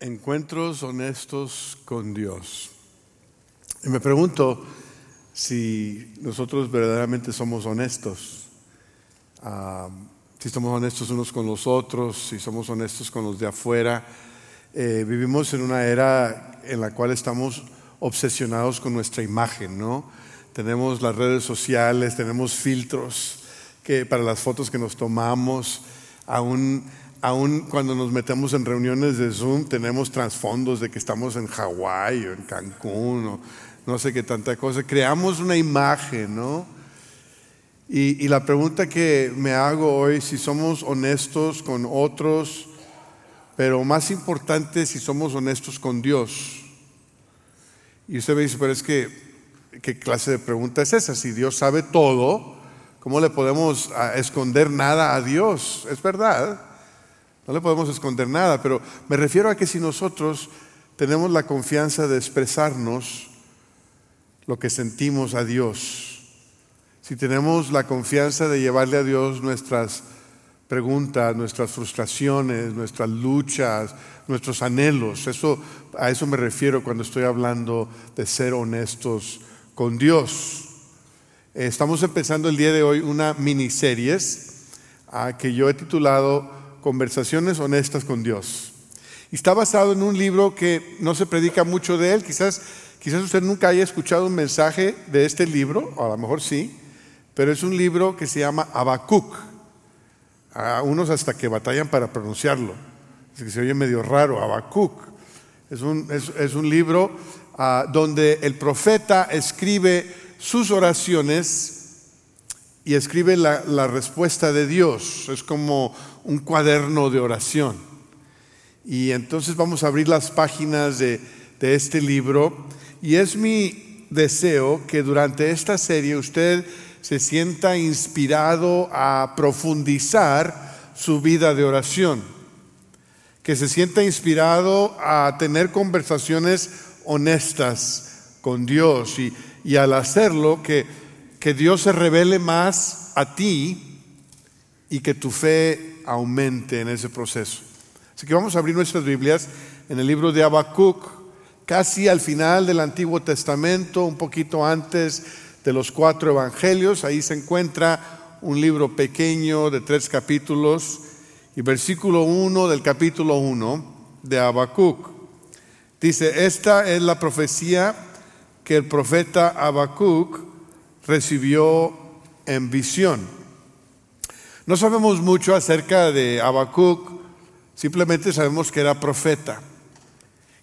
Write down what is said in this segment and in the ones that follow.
Encuentros honestos con Dios. Y me pregunto si nosotros verdaderamente somos honestos, ah, si somos honestos unos con los otros, si somos honestos con los de afuera. Eh, vivimos en una era en la cual estamos obsesionados con nuestra imagen, ¿no? Tenemos las redes sociales, tenemos filtros que, para las fotos que nos tomamos, aún aún cuando nos metemos en reuniones de Zoom, tenemos trasfondos de que estamos en Hawái o en Cancún o no sé qué tanta cosa. Creamos una imagen, ¿no? Y, y la pregunta que me hago hoy, si somos honestos con otros, pero más importante, si somos honestos con Dios. Y usted me dice, pero es que, ¿qué clase de pregunta es esa? Si Dios sabe todo, ¿cómo le podemos ah, esconder nada a Dios? Es verdad. No le podemos esconder nada, pero me refiero a que si nosotros tenemos la confianza de expresarnos lo que sentimos a Dios, si tenemos la confianza de llevarle a Dios nuestras preguntas, nuestras frustraciones, nuestras luchas, nuestros anhelos, eso, a eso me refiero cuando estoy hablando de ser honestos con Dios. Estamos empezando el día de hoy una miniserie que yo he titulado Conversaciones honestas con Dios. Y está basado en un libro que no se predica mucho de él. Quizás, quizás usted nunca haya escuchado un mensaje de este libro, a lo mejor sí, pero es un libro que se llama Habacuc. A unos hasta que batallan para pronunciarlo. Es que se oye medio raro, Habacuc. Es un, es, un libro ah, donde el profeta escribe sus oraciones y escribe la, respuesta de Dios. Es como un cuaderno de oración. Y entonces vamos a abrir las páginas de, este libro y es mi deseo que durante esta serie usted se sienta inspirado a profundizar su vida de oración, que se sienta inspirado a tener conversaciones honestas con Dios y, y al hacerlo que, que Dios se revele más a ti y que tu fe aumente en ese proceso. Así que vamos a abrir nuestras Biblias en el libro de Habacuc, casi al final del Antiguo Testamento, un poquito antes de los cuatro evangelios. Ahí se encuentra un libro pequeño de tres capítulos y versículo 1 del capítulo 1 de Habacuc. Dice, esta es la profecía que el profeta Habacuc recibió en visión. No sabemos mucho acerca de Habacuc, simplemente sabemos que era profeta.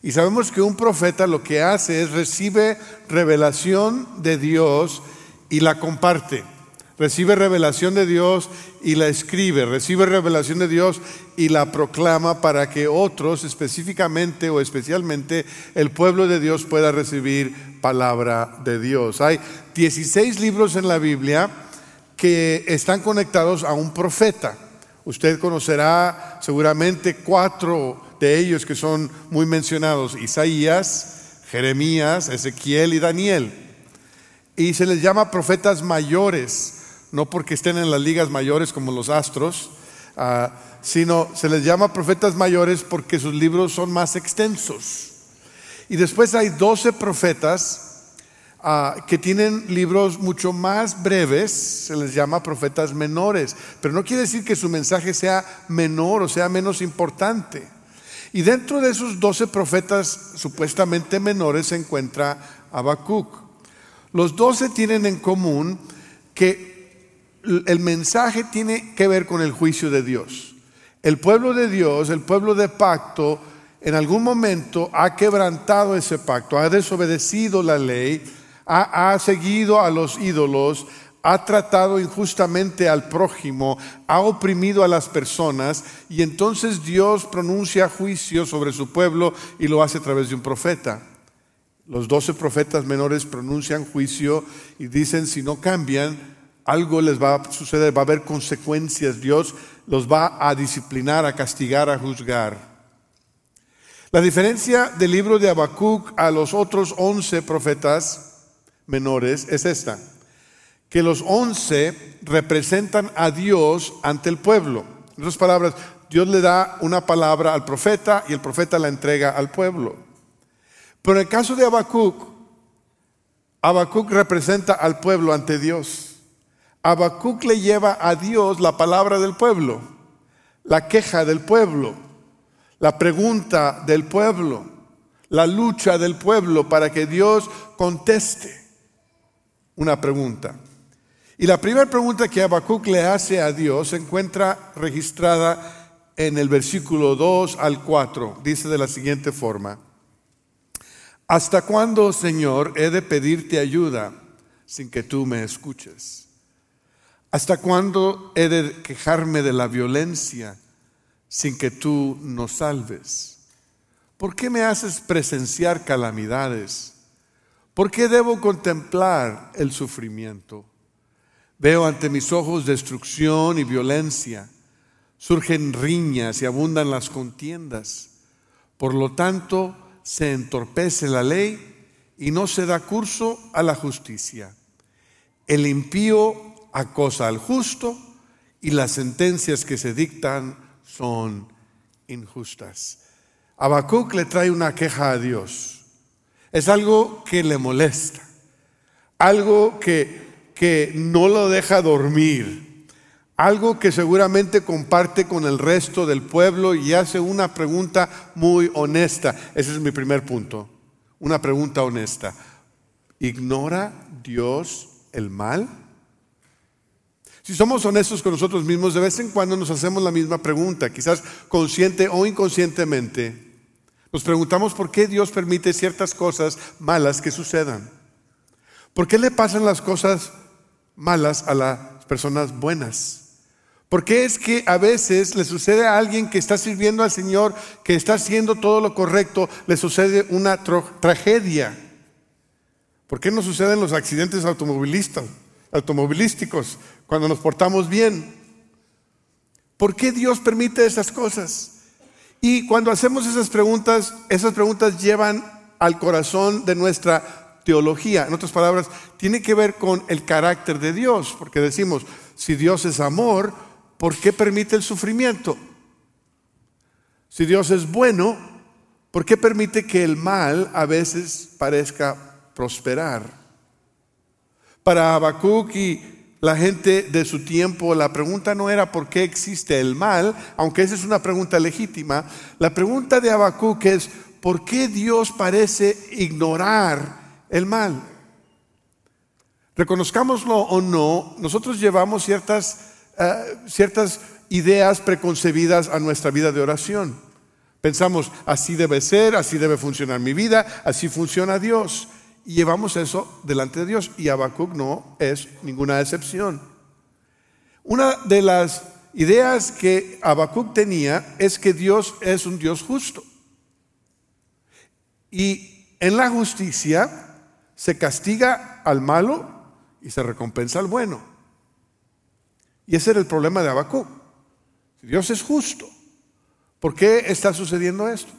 Y sabemos que un profeta lo que hace es recibe revelación de Dios y la comparte. Recibe revelación de Dios y la escribe. Recibe revelación de Dios y la proclama para que otros, específicamente o especialmente el pueblo de Dios, pueda recibir palabra de Dios. Hay 16 libros en la Biblia que están conectados a un profeta. Usted conocerá seguramente cuatro de ellos que son muy mencionados, Isaías, Jeremías, Ezequiel y Daniel. Y se les llama profetas mayores, no porque estén en las ligas mayores como los astros, ah, sino se les llama profetas mayores porque sus libros son más extensos. Y después hay doce profetas Ah, que tienen libros mucho más breves, se les llama profetas menores, pero no quiere decir que su mensaje sea menor o sea menos importante. Y dentro de esos doce profetas supuestamente menores se encuentra Habacuc. Los doce tienen en común que el mensaje tiene que ver con el juicio de Dios. El pueblo de Dios, el pueblo de pacto, en algún momento ha quebrantado ese pacto, ha desobedecido la ley, ha, seguido a los ídolos, ha tratado injustamente al prójimo, ha oprimido a las personas y entonces Dios pronuncia juicio sobre su pueblo y lo hace a través de un profeta. Los doce profetas menores pronuncian juicio y dicen si no cambian, algo les va a suceder, va a haber consecuencias, Dios los va a disciplinar, a castigar, a juzgar. La diferencia del libro de Habacuc a los otros once profetas menores es esta, que los once representan a Dios ante el pueblo. En otras palabras, Dios le da una palabra al profeta y el profeta la entrega al pueblo. Pero en el caso de Habacuc, Habacuc representa al pueblo ante Dios. Habacuc le lleva a Dios la palabra del pueblo, la queja del pueblo, la pregunta del pueblo, la lucha del pueblo para que Dios conteste una pregunta. Y la primera pregunta que Habacuc le hace a Dios se encuentra registrada en el versículo 2 al 4. Dice de la siguiente forma, ¿hasta cuándo, Señor, he de pedirte ayuda sin que tú me escuches? ¿Hasta cuándo he de quejarme de la violencia sin que tú nos salves? ¿Por qué me haces presenciar calamidades? ¿Por qué debo contemplar el sufrimiento? Veo ante mis ojos destrucción y violencia. Surgen riñas y abundan las contiendas. Por lo tanto, se entorpece la ley y no se da curso a la justicia. El impío acosa al justo y las sentencias que se dictan son injustas. Habacuc le trae una queja a Dios. Es algo que le molesta, algo que que no lo deja dormir, algo que seguramente comparte con el resto del pueblo y hace una pregunta muy honesta. Ese es mi primer punto, una pregunta honesta. ¿Ignora Dios el mal? Si somos honestos con nosotros mismos, de vez en cuando nos hacemos la misma pregunta, quizás consciente o inconscientemente. Nos preguntamos por qué Dios permite ciertas cosas malas que sucedan. ¿Por qué le pasan las cosas malas a las personas buenas. Porque es que a veces le sucede a alguien que está sirviendo al Señor, que está haciendo todo lo correcto, le sucede una tragedia. ¿Por qué no suceden los accidentes automovilísticos cuando nos portamos bien? ¿Por qué Dios permite esas cosas? Y cuando hacemos esas preguntas, esas preguntas llevan al corazón de nuestra teología. En otras palabras, tiene que ver con el carácter de Dios, porque decimos, si Dios es amor, ¿por qué permite el sufrimiento? Si Dios es bueno, ¿por qué permite que el mal a veces parezca prosperar? Para Habacuc y la gente de su tiempo, la pregunta no era por qué existe el mal, aunque esa es una pregunta legítima. La pregunta de Habacuc es, ¿por qué Dios parece ignorar el mal. Reconozcámoslo o no, nosotros llevamos ciertas, eh, ciertas ideas preconcebidas a nuestra vida de oración. Pensamos, así debe ser, así debe funcionar mi vida, así funciona Dios. Y llevamos eso delante de Dios. Y Habacuc no es ninguna excepción. Una de las ideas que Habacuc tenía es que Dios es un Dios justo. Y en la justicia se castiga al malo y se recompensa al bueno. Y ese era el problema de Habacuc. Dios es justo, ¿por qué está sucediendo esto?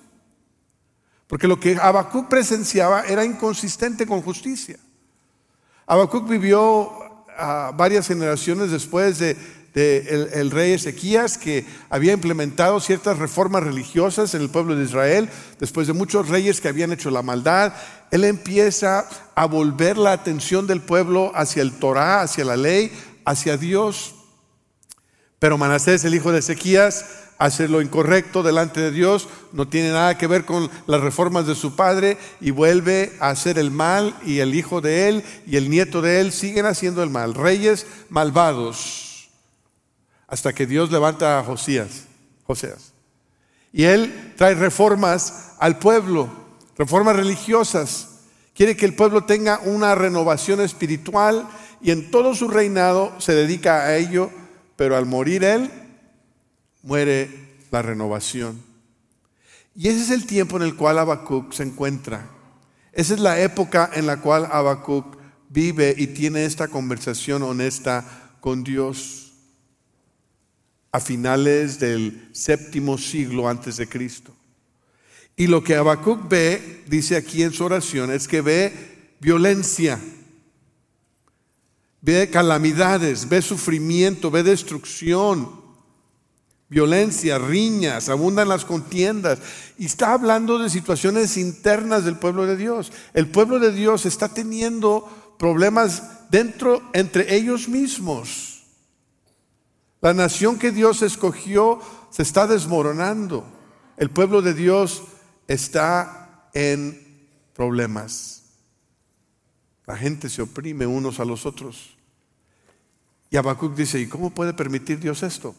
Porque lo que Habacuc presenciaba era inconsistente con justicia. Habacuc vivió ah, varias generaciones después de rey Ezequías, que había implementado ciertas reformas religiosas en el pueblo de Israel, después de muchos reyes que habían hecho la maldad, él empieza a volver la atención del pueblo hacia el Torah, hacia la ley, hacia Dios. Pero Manasés, el hijo de Ezequías, hace lo incorrecto delante de Dios, no tiene nada que ver con las reformas de su padre y vuelve a hacer el mal y el hijo de él y el nieto de él siguen haciendo el mal, reyes malvados hasta que Dios levanta a Josías, Joseas. Y él trae reformas al pueblo, reformas religiosas. Quiere que el pueblo tenga una renovación espiritual y en todo su reinado se dedica a ello, pero al morir él, muere la renovación. Y ese es el tiempo en el cual Habacuc se encuentra. Esa es la época en la cual Habacuc vive y tiene esta conversación honesta con Dios a finales del séptimo siglo antes de Cristo. Y lo que Habacuc ve, dice aquí en su oración, es que ve violencia, ve calamidades, ve sufrimiento, ve destrucción, violencia, riñas, abundan las contiendas. Y está hablando de situaciones internas del pueblo de Dios. El pueblo de Dios está teniendo problemas dentro, entre ellos mismos. La nación que Dios escogió se está desmoronando. El pueblo de Dios está en problemas. La gente se oprime unos a los otros. Y Habacuc dice, ¿y cómo puede permitir Dios esto?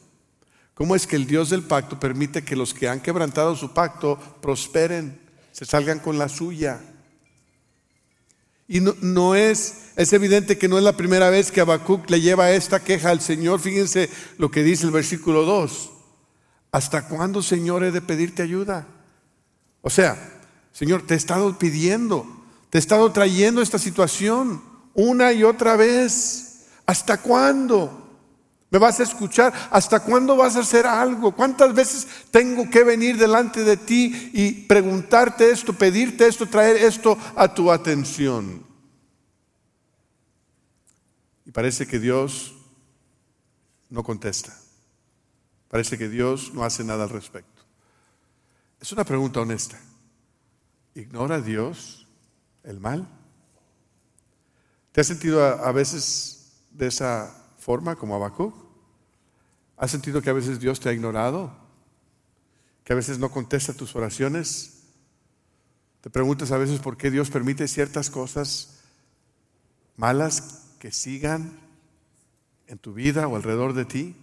¿Cómo es que el Dios del pacto permite que los que han quebrantado su pacto prosperen, se salgan con la suya? Y no, es, es evidente que no es la primera vez que Habacuc le lleva esta queja al Señor. Fíjense lo que dice el versículo 2. ¿Hasta cuándo, Señor, he de pedirte ayuda? O sea, Señor, te he estado pidiendo, te he estado trayendo esta situación una y otra vez. ¿Hasta cuándo? ¿Me vas a escuchar? ¿Hasta cuándo vas a hacer algo? ¿Cuántas veces tengo que venir delante de ti y preguntarte esto, pedirte esto, traer esto a tu atención? Y parece que Dios no contesta. Parece que Dios no hace nada al respecto. Es una pregunta honesta. ¿Ignora Dios el mal? ¿Te has sentido a, veces de esa forma como Habacuc? ¿Has sentido que a veces Dios te ha ignorado? ¿Que a veces no contesta tus oraciones? ¿Te preguntas a veces por qué Dios permite ciertas cosas malas que sigan en tu vida o alrededor de ti?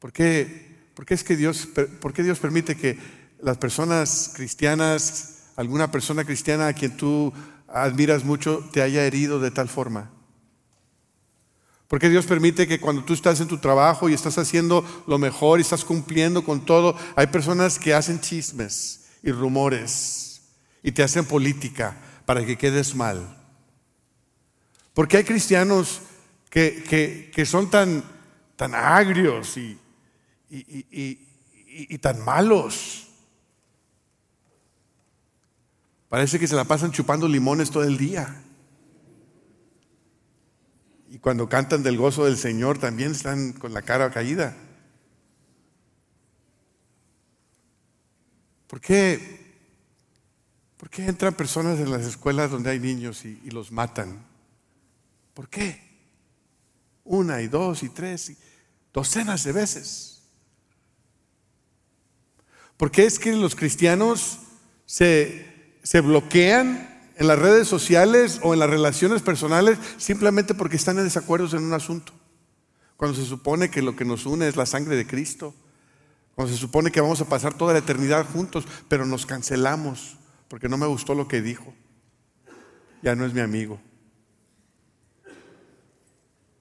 ¿Por qué, por qué es que Dios, por qué Dios permite que las personas cristianas, alguna persona cristiana a quien tú admiras mucho, te haya herido de tal forma? Porque Dios permite que cuando tú estás en tu trabajo y estás haciendo lo mejor y estás cumpliendo con todo, hay personas que hacen chismes y rumores y te hacen política para que quedes mal. Porque hay cristianos que, son tan, tan agrios y, y tan malos. Parece que se la pasan chupando limones todo el día. Cuando cantan del gozo del Señor también están con la cara caída. ¿Por qué, ¿Por qué entran personas en las escuelas donde hay niños y, y los matan? ¿Por qué? Una y dos y tres y docenas de veces. ¿Por qué es que los cristianos se, se bloquean en las redes sociales o en las relaciones personales simplemente porque están en desacuerdos en un asunto. Cuando se supone que lo que nos une es la sangre de Cristo. Cuando se supone que vamos a pasar toda la eternidad juntos, pero nos cancelamos porque no me gustó lo que dijo. Ya no es mi amigo.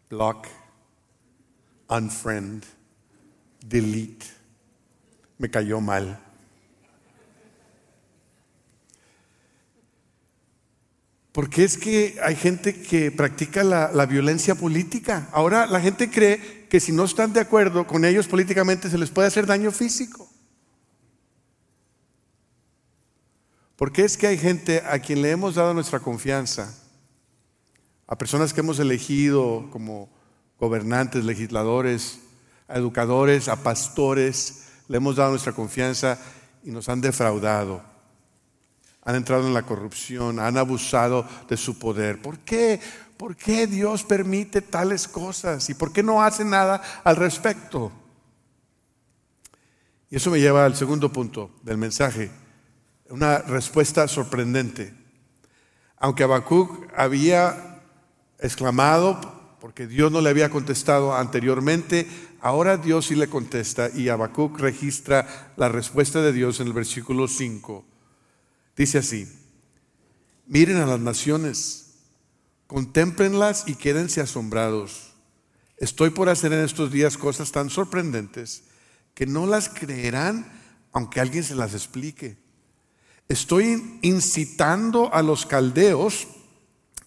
Block, unfriend, delete. Me cayó mal. Porque es que hay gente que practica la, violencia política. Ahora la gente cree que si no están de acuerdo con ellos políticamente se les puede hacer daño físico. Porque es que hay gente a quien le hemos dado nuestra confianza, a personas que hemos elegido como gobernantes, legisladores, a educadores, a pastores, le hemos dado nuestra confianza y nos han defraudado han entrado en la corrupción, han abusado de su poder. ¿Por qué? ¿Por qué Dios permite tales cosas? ¿Y por qué no hace nada al respecto? Y eso me lleva al segundo punto del mensaje, una respuesta sorprendente. Aunque Habacuc había exclamado porque Dios no le había contestado anteriormente, ahora Dios sí le contesta y Habacuc registra la respuesta de Dios en el versículo 5. Dice así, miren a las naciones, contémplenlas y quédense asombrados. Estoy por hacer en estos días cosas tan sorprendentes que no las creerán aunque alguien se las explique. Estoy incitando a los caldeos,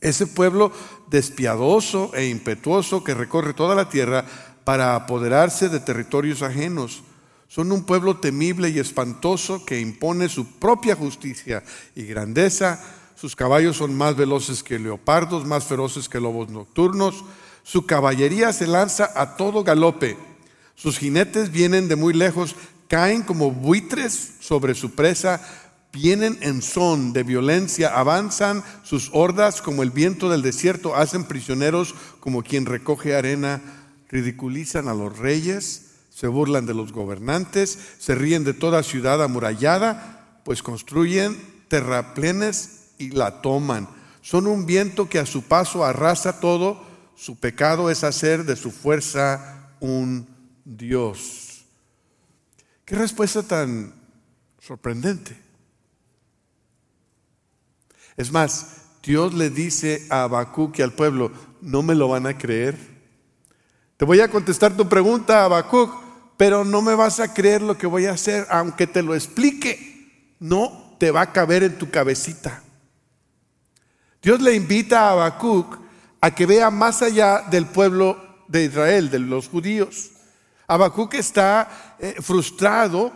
ese pueblo despiadoso e impetuoso que recorre toda la tierra para apoderarse de territorios ajenos son un pueblo temible y espantoso que impone su propia justicia y grandeza. Sus caballos son más veloces que leopardos, más feroces que lobos nocturnos. Su caballería se lanza a todo galope. Sus jinetes vienen de muy lejos, caen como buitres sobre su presa, vienen en son de violencia, avanzan sus hordas como el viento del desierto, hacen prisioneros como quien recoge arena, ridiculizan a los reyes, se burlan de los gobernantes, se ríen de toda ciudad amurallada, pues construyen terraplenes y la toman. Son un viento que a su paso arrasa todo, su pecado es hacer de su fuerza un Dios. Qué respuesta tan sorprendente. Es más, Dios le dice a Habacuc y al pueblo, no me lo van a creer. Te voy a contestar tu pregunta, Habacuc, pero no me vas a creer lo que voy a hacer, aunque te lo explique. No te va a caber en tu cabecita. Dios le invita a Habacuc a que vea más allá del pueblo de Israel, de los judíos. Habacuc está eh, frustrado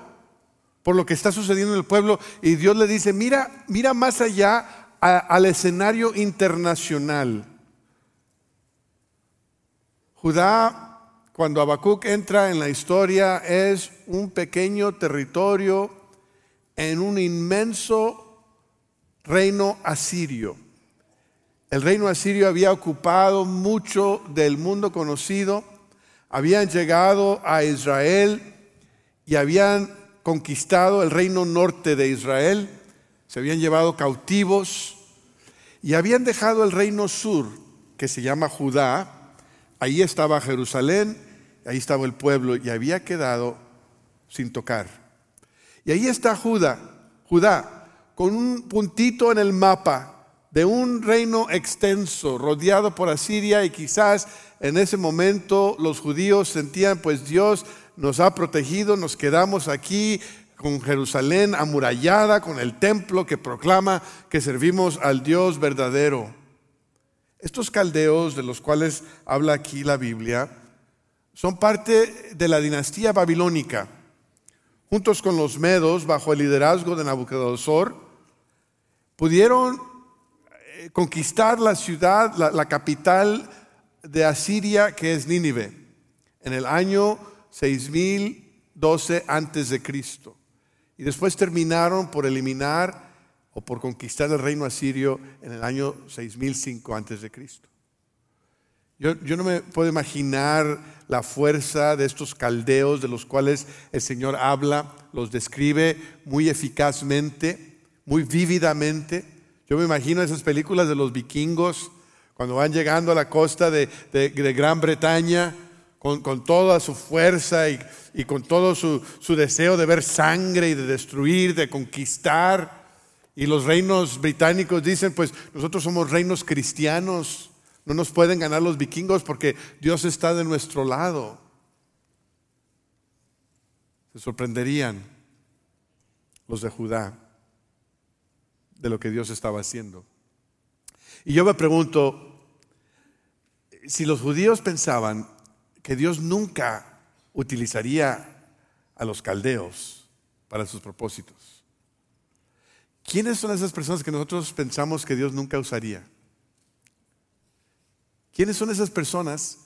por lo que está sucediendo en el pueblo y Dios le dice, mira, mira más allá al escenario internacional. Judá, cuando Habacuc entra en la historia, es un pequeño territorio en un inmenso reino asirio. El reino asirio había ocupado mucho del mundo conocido, habían llegado a Israel y habían conquistado el reino norte de Israel, se habían llevado cautivos, y habían dejado el reino sur, que se llama Judá, ahí estaba Jerusalén, ahí estaba el pueblo, y había quedado sin tocar. Y ahí está Judá, Judá, con un puntito en el mapa de un reino extenso, rodeado por Asiria, y quizás en ese momento los judíos sentían, pues Dios nos ha protegido, nos quedamos aquí, con Jerusalén amurallada, con el templo que proclama que servimos al Dios verdadero. Estos caldeos de los cuales habla aquí la Biblia son parte de la dinastía babilónica. Juntos con los medos, bajo el liderazgo de Nabucodonosor, pudieron eh, conquistar la ciudad, la, capital de Asiria, que es Nínive, en el año 6012 antes de Cristo. Y después terminaron por eliminar o por conquistar el reino asirio en el año 6005 antes de Cristo. Yo, yo, no me puedo imaginar la fuerza de estos caldeos de los cuales el Señor habla, los describe muy eficazmente, muy vívidamente. Yo me imagino esas películas de los vikingos cuando van llegando a la costa de, de, de Gran Bretaña con, toda su fuerza y, con todo su, su, deseo de ver sangre y de destruir, de conquistar. Y los reinos británicos dicen, pues nosotros somos reinos cristianos, no nos pueden ganar los vikingos porque Dios está de nuestro lado. Se sorprenderían los de Judá de lo que Dios estaba haciendo. Y yo me pregunto, si los judíos pensaban que Dios nunca utilizaría a los caldeos para sus propósitos. ¿Quiénes son esas personas que nosotros pensamos que Dios nunca usaría? ¿Quiénes son esas personas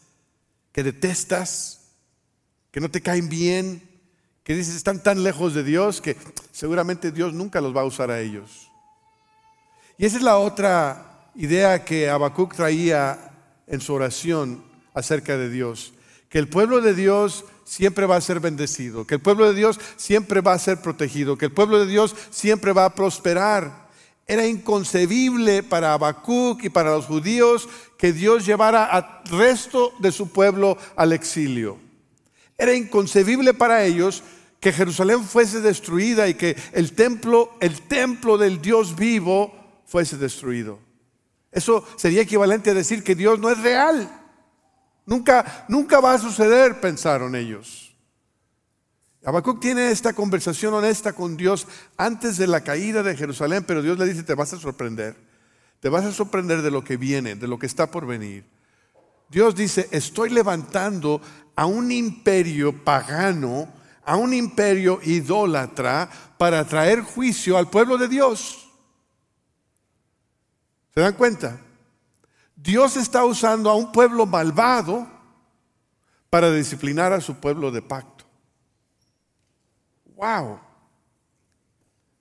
que detestas, que no te caen bien, que dices están tan lejos de Dios que seguramente Dios nunca los va a usar a ellos? Y esa es la otra idea que Habacuc traía en su oración acerca de Dios que el pueblo de Dios siempre va a ser bendecido, que el pueblo de Dios siempre va a ser protegido, que el pueblo de Dios siempre va a prosperar. Era inconcebible para Habacuc y para los judíos que Dios llevara al resto de su pueblo al exilio. Era inconcebible para ellos que Jerusalén fuese destruida y que el templo, el templo del Dios vivo fuese destruido. Eso sería equivalente a decir que Dios no es real. Nunca, nunca va a suceder, pensaron ellos. Habacuc tiene esta conversación honesta con Dios antes de la caída de Jerusalén, pero Dios le dice, te vas a sorprender. Te vas a sorprender de lo que viene, de lo que está por venir. Dios dice, estoy levantando a un imperio pagano, a un imperio idólatra, para traer juicio al pueblo de Dios. ¿Se dan cuenta? Dios está usando a un pueblo malvado para disciplinar a su pueblo de pacto. ¡Wow!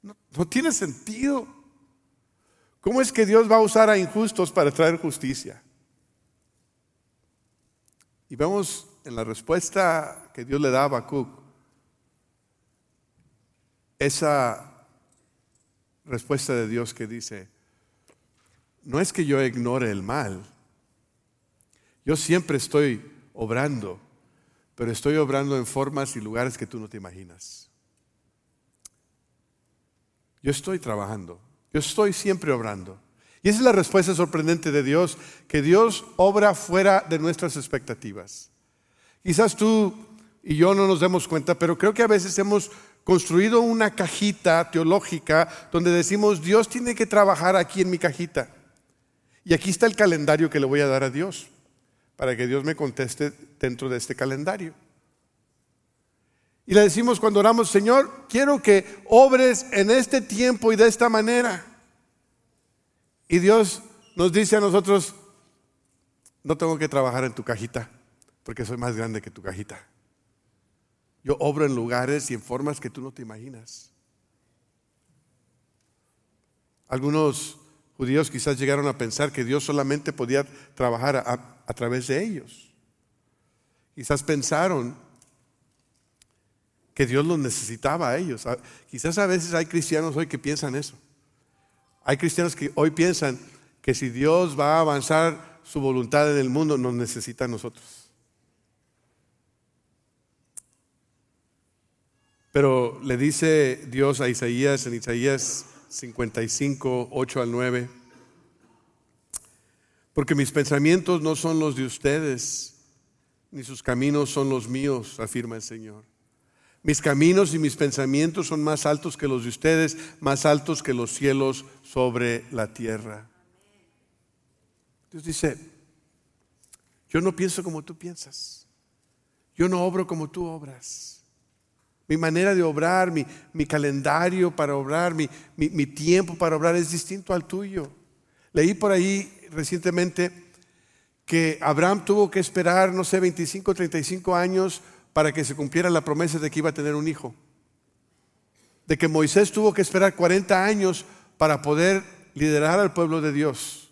No, tiene sentido. ¿Cómo es que Dios va a usar a injustos para traer justicia? Y vemos en la respuesta que Dios le da a Habacuc, esa respuesta de Dios que dice, no es que yo ignore el mal, yo siempre estoy obrando, pero estoy obrando en formas y lugares que tú no te imaginas. Yo estoy trabajando, yo estoy siempre obrando. Y esa es la respuesta sorprendente de Dios, que Dios obra fuera de nuestras expectativas. Quizás tú y yo no nos demos cuenta, pero creo que a veces hemos construido una cajita teológica donde decimos, Dios tiene que trabajar aquí en mi cajita. Y aquí está el calendario que le voy a dar a Dios, para que Dios me conteste dentro de este calendario. Y le decimos cuando oramos, Señor, quiero que obres en este tiempo y de esta manera. Y Dios nos dice a nosotros, no tengo que trabajar en tu cajita, porque soy más grande que tu cajita. Yo obro en lugares y en formas que tú no te imaginas. Algunos judíos quizás llegaron a pensar que Dios solamente podía trabajar a, través de ellos. Quizás pensaron que Dios los necesitaba a ellos. Quizás a veces hay cristianos hoy que piensan eso. Hay cristianos que hoy piensan que si Dios va a avanzar su voluntad en el mundo, nos necesita a nosotros. Pero le dice Dios a Isaías en Isaías 55, 8 al 9, porque mis pensamientos no son los de ustedes, ni sus caminos son los míos, afirma el Señor. Mis caminos y mis pensamientos son más altos que los de ustedes, más altos que los cielos sobre la tierra. Dios dice, yo no pienso como tú piensas. Yo no obro como tú obras. Mi manera de obrar, mi, calendario para obrar, mi, mi tiempo para obrar es distinto al tuyo. Leí por ahí recientemente que Abraham tuvo que esperar, no sé, 25, 35 años para que se cumpliera la promesa de que iba a tener un hijo. De que Moisés tuvo que esperar 40 años para poder liderar al pueblo de Dios.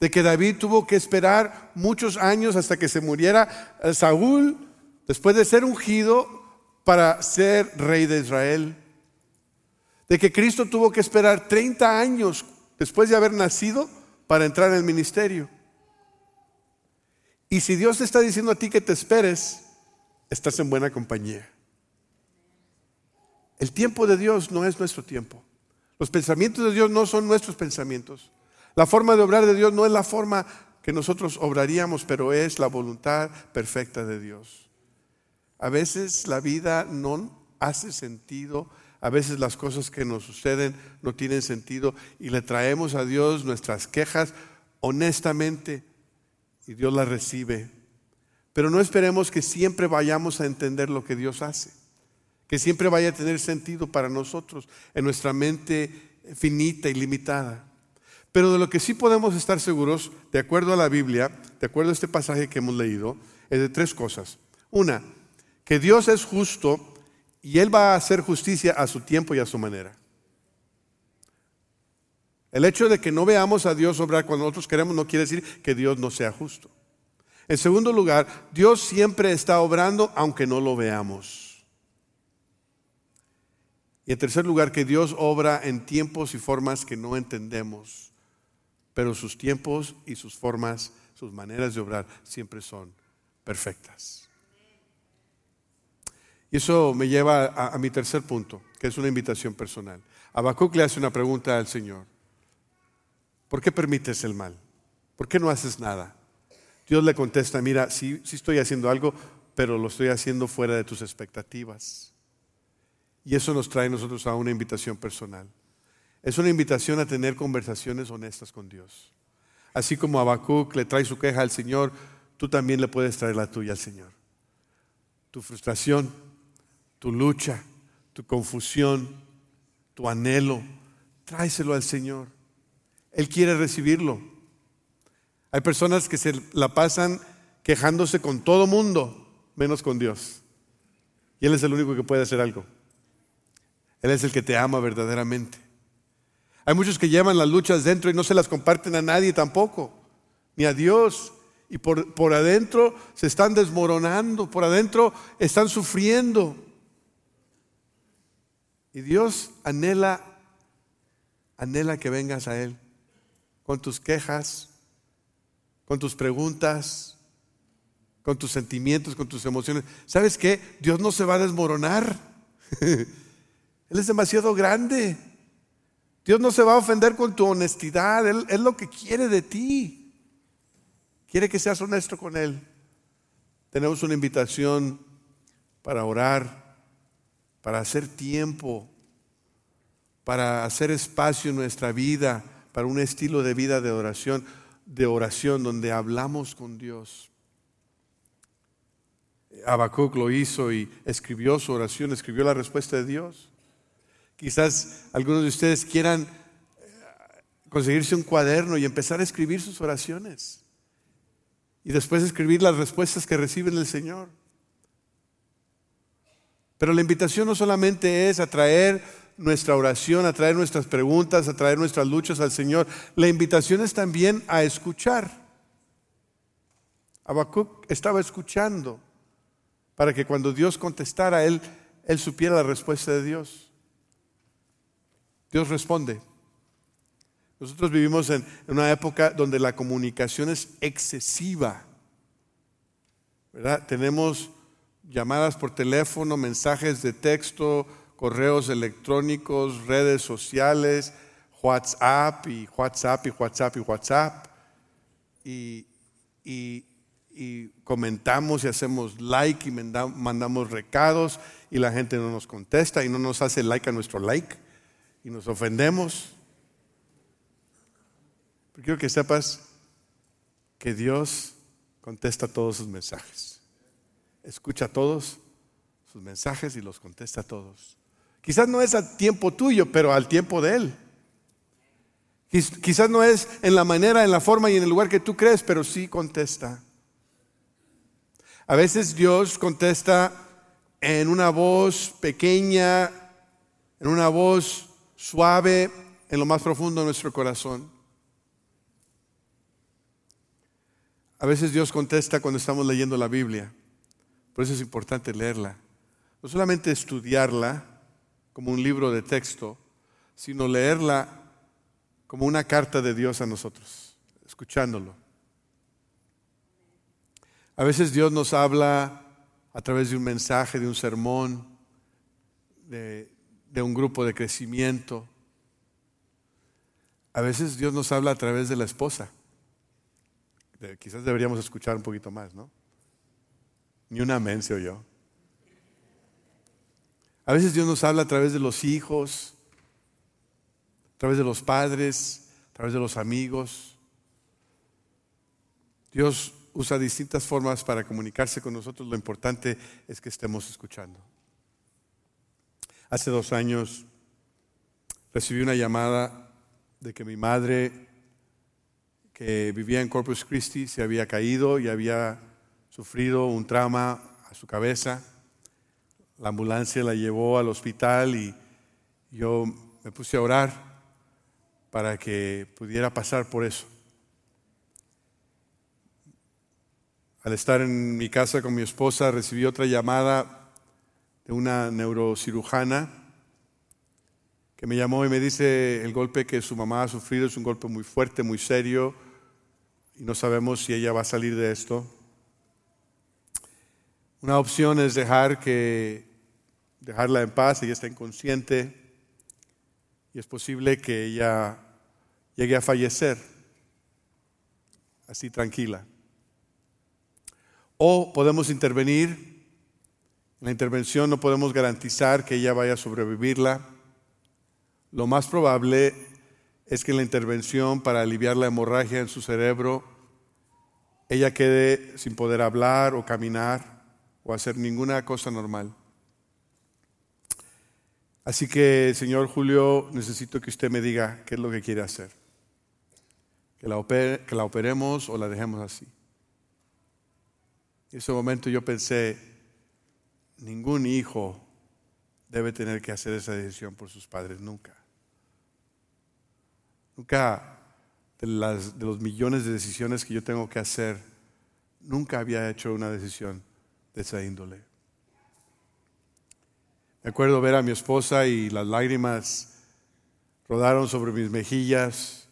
De que David tuvo que esperar muchos años hasta que se muriera Saúl, después de ser ungido para ser rey de Israel. De que Cristo tuvo que esperar 30 años después de haber nacido para entrar en el ministerio. Y si Dios te está diciendo a ti que te esperes, estás en buena compañía. El tiempo de Dios no es nuestro tiempo. Los pensamientos de Dios no son nuestros pensamientos. La forma de obrar de Dios no es la forma que nosotros obraríamos, pero es la voluntad perfecta de Dios. A veces la vida no hace sentido, a veces las cosas que nos suceden no tienen sentido y le traemos a Dios nuestras quejas honestamente y Dios las recibe pero no esperemos que siempre vayamos a entender lo que Dios hace, que siempre vaya a tener sentido para nosotros en nuestra mente finita y limitada. Pero de lo que sí podemos estar seguros, de acuerdo a la Biblia, de acuerdo a este pasaje que hemos leído, es de tres cosas. Una, que Dios es justo y Él va a hacer justicia a su tiempo y a su manera. El hecho de que no veamos a Dios obrar cuando nosotros queremos no quiere decir que Dios no sea justo. En segundo lugar, Dios siempre está obrando aunque no lo veamos. Y en tercer lugar, que Dios obra en tiempos y formas que no entendemos, pero sus tiempos y sus formas, sus maneras de obrar siempre son perfectas. Y eso me lleva a, mi tercer punto, que es una invitación personal. Habacuc le hace una pregunta al Señor. ¿Por qué permites el mal? ¿Por qué no haces nada? Dios le contesta, mira, sí, sí estoy haciendo algo, pero lo estoy haciendo fuera de tus expectativas. Y eso nos trae a nosotros a una invitación personal. Es una invitación a tener conversaciones honestas con Dios. Así como Habacuc le trae su queja al Señor, tú también le puedes traer la tuya al Señor. Tu frustración, tu lucha, tu confusión, tu anhelo, tráeselo al Señor. Él quiere recibirlo. Hay personas que se la pasan quejándose con todo mundo, menos con Dios. Y Él es el único que puede hacer algo. Él es el que te ama verdaderamente. Hay muchos que llevan las luchas dentro y no se las comparten a nadie tampoco, ni a Dios. Y por, por adentro se están desmoronando, por adentro están sufriendo. Y Dios anhela, anhela que vengas a Él con tus quejas, con tus preguntas, con tus sentimientos, con tus emociones. ¿Sabes qué? Dios no se va a desmoronar. Él es demasiado grande. Dios no se va a ofender con tu honestidad. Él es lo que quiere de ti. Quiere que seas honesto con Él. Tenemos una invitación para orar, para hacer tiempo, para hacer espacio en nuestra vida, para un estilo de vida de oración, de oración donde hablamos con Dios. Habacuc lo hizo y escribió su oración, escribió la respuesta de Dios. Quizás algunos de ustedes quieran eh, conseguirse un cuaderno y empezar a escribir sus oraciones. Y después escribir las respuestas que reciben del Señor. Pero la invitación no solamente es a traer nuestra oración, a traer nuestras preguntas, a traer nuestras luchas al Señor. La invitación es también a escuchar. Habacuc estaba escuchando para que cuando Dios contestara, él, él supiera la respuesta de Dios. Dios responde. Nosotros vivimos en, una época donde la comunicación es excesiva. ¿verdad? Tenemos llamadas por teléfono, mensajes de texto, correos electrónicos, redes sociales, WhatsApp y WhatsApp y WhatsApp y WhatsApp. Y, comentamos y hacemos like y mandamos recados y la gente no nos contesta y no nos hace like a nuestro like y nos ofendemos. Pero quiero que sepas que Dios contesta todos sus mensajes. Escucha todos sus mensajes y los contesta a todos. Quizás no es a tiempo tuyo, pero al tiempo de Él. Quizás no es en la manera, en la forma y en el lugar que tú crees, pero sí contesta. A veces Dios contesta en una voz pequeña, en una voz suave, en lo más profundo de nuestro corazón. A veces Dios contesta cuando estamos leyendo la Biblia. Por eso es importante leerla. No solamente estudiarla como un libro de texto, sino leerla como una carta de Dios a nosotros, escuchándolo. A veces Dios nos habla a través de un mensaje, de un sermón, de, un grupo de crecimiento. A veces Dios nos habla a través de la esposa. quizás deberíamos escuchar un poquito más, ¿no? Ni un amén se oyó. A veces Dios nos habla a través de los hijos, a través de los padres, a través de los amigos. Dios usa distintas formas para comunicarse con nosotros, lo importante es que estemos escuchando. Hace dos años recibí una llamada de que mi madre, que vivía en Corpus Christi, se había caído y había sufrido un trauma a su cabeza. La ambulancia la llevó al hospital y yo me puse a orar para que pudiera pasar por eso. Al estar en mi casa con mi esposa, recibí otra llamada de una neurocirujana que me llamó y me dice el golpe que su mamá ha sufrido es un golpe muy fuerte, muy serio, y no sabemos si ella va a salir de esto. Una opción es dejar que dejarla en paz, ella está inconsciente y es posible que ella llegue a fallecer así tranquila. O podemos intervenir. En la intervención no podemos garantizar que ella vaya a sobrevivirla. Lo más probable es que en la intervención para aliviar la hemorragia en su cerebro, ella quede sin poder hablar o caminar o hacer ninguna cosa normal. Así que, señor Julio, necesito que usted me diga qué es lo que quiere hacer. Que la, que la operemos o la dejemos así. En ese momento yo pensé, ningún hijo debe tener que hacer esa decisión por sus padres, nunca. Nunca de, las, de los millones de decisiones que yo tengo que hacer, nunca había hecho una decisión de esa índole. Me acuerdo ver a mi esposa y las lágrimas rodaron sobre mis mejillas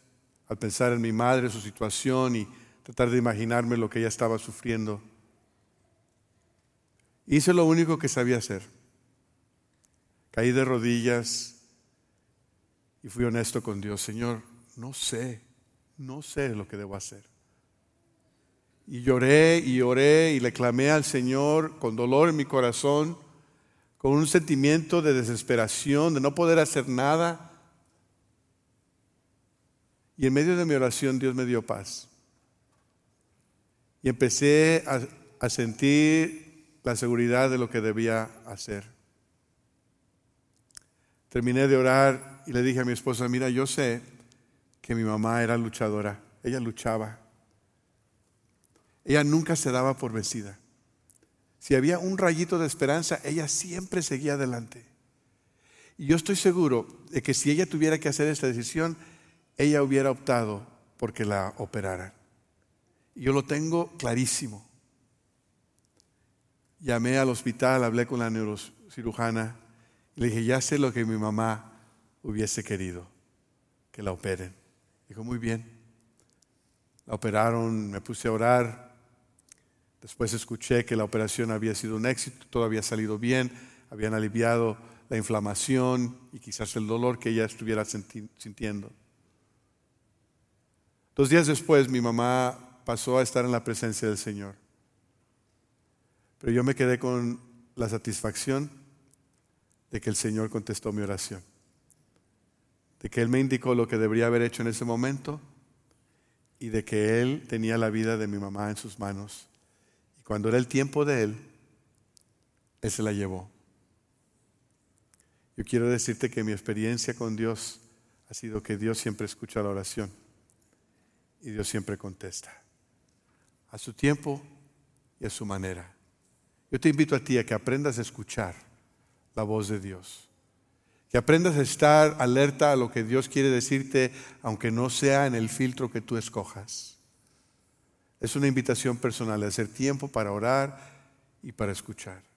al pensar en mi madre, su situación y tratar de imaginarme lo que ella estaba sufriendo. Hice lo único que sabía hacer. Caí de rodillas y fui honesto con Dios. Señor, no sé, no sé lo que debo hacer. Y lloré y oré y le clamé al Señor con dolor en mi corazón, con un sentimiento de desesperación, de no poder hacer nada. Y en medio de mi oración Dios me dio paz. Y empecé a, a sentir la seguridad de lo que debía hacer. Terminé de orar y le dije a mi esposa, mira, yo sé que mi mamá era luchadora, ella luchaba. Ella nunca se daba por vencida. Si había un rayito de esperanza, ella siempre seguía adelante. Y yo estoy seguro de que si ella tuviera que hacer esta decisión, ella hubiera optado porque la operaran. Yo lo tengo clarísimo. Llamé al hospital, hablé con la neurocirujana y le dije, ya sé lo que mi mamá hubiese querido, que la operen. Dijo, muy bien. La operaron, me puse a orar. Después escuché que la operación había sido un éxito, todo había salido bien, habían aliviado la inflamación y quizás el dolor que ella estuviera sintiendo. Dos días después mi mamá pasó a estar en la presencia del Señor. Pero yo me quedé con la satisfacción de que el Señor contestó mi oración, de que Él me indicó lo que debería haber hecho en ese momento y de que Él tenía la vida de mi mamá en sus manos. Cuando era el tiempo de Él, Él se la llevó. Yo quiero decirte que mi experiencia con Dios ha sido que Dios siempre escucha la oración y Dios siempre contesta, a su tiempo y a su manera. Yo te invito a ti a que aprendas a escuchar la voz de Dios. Que aprendas a estar alerta a lo que Dios quiere decirte, aunque no sea en el filtro que tú escojas. Es una invitación personal de hacer tiempo para orar y para escuchar.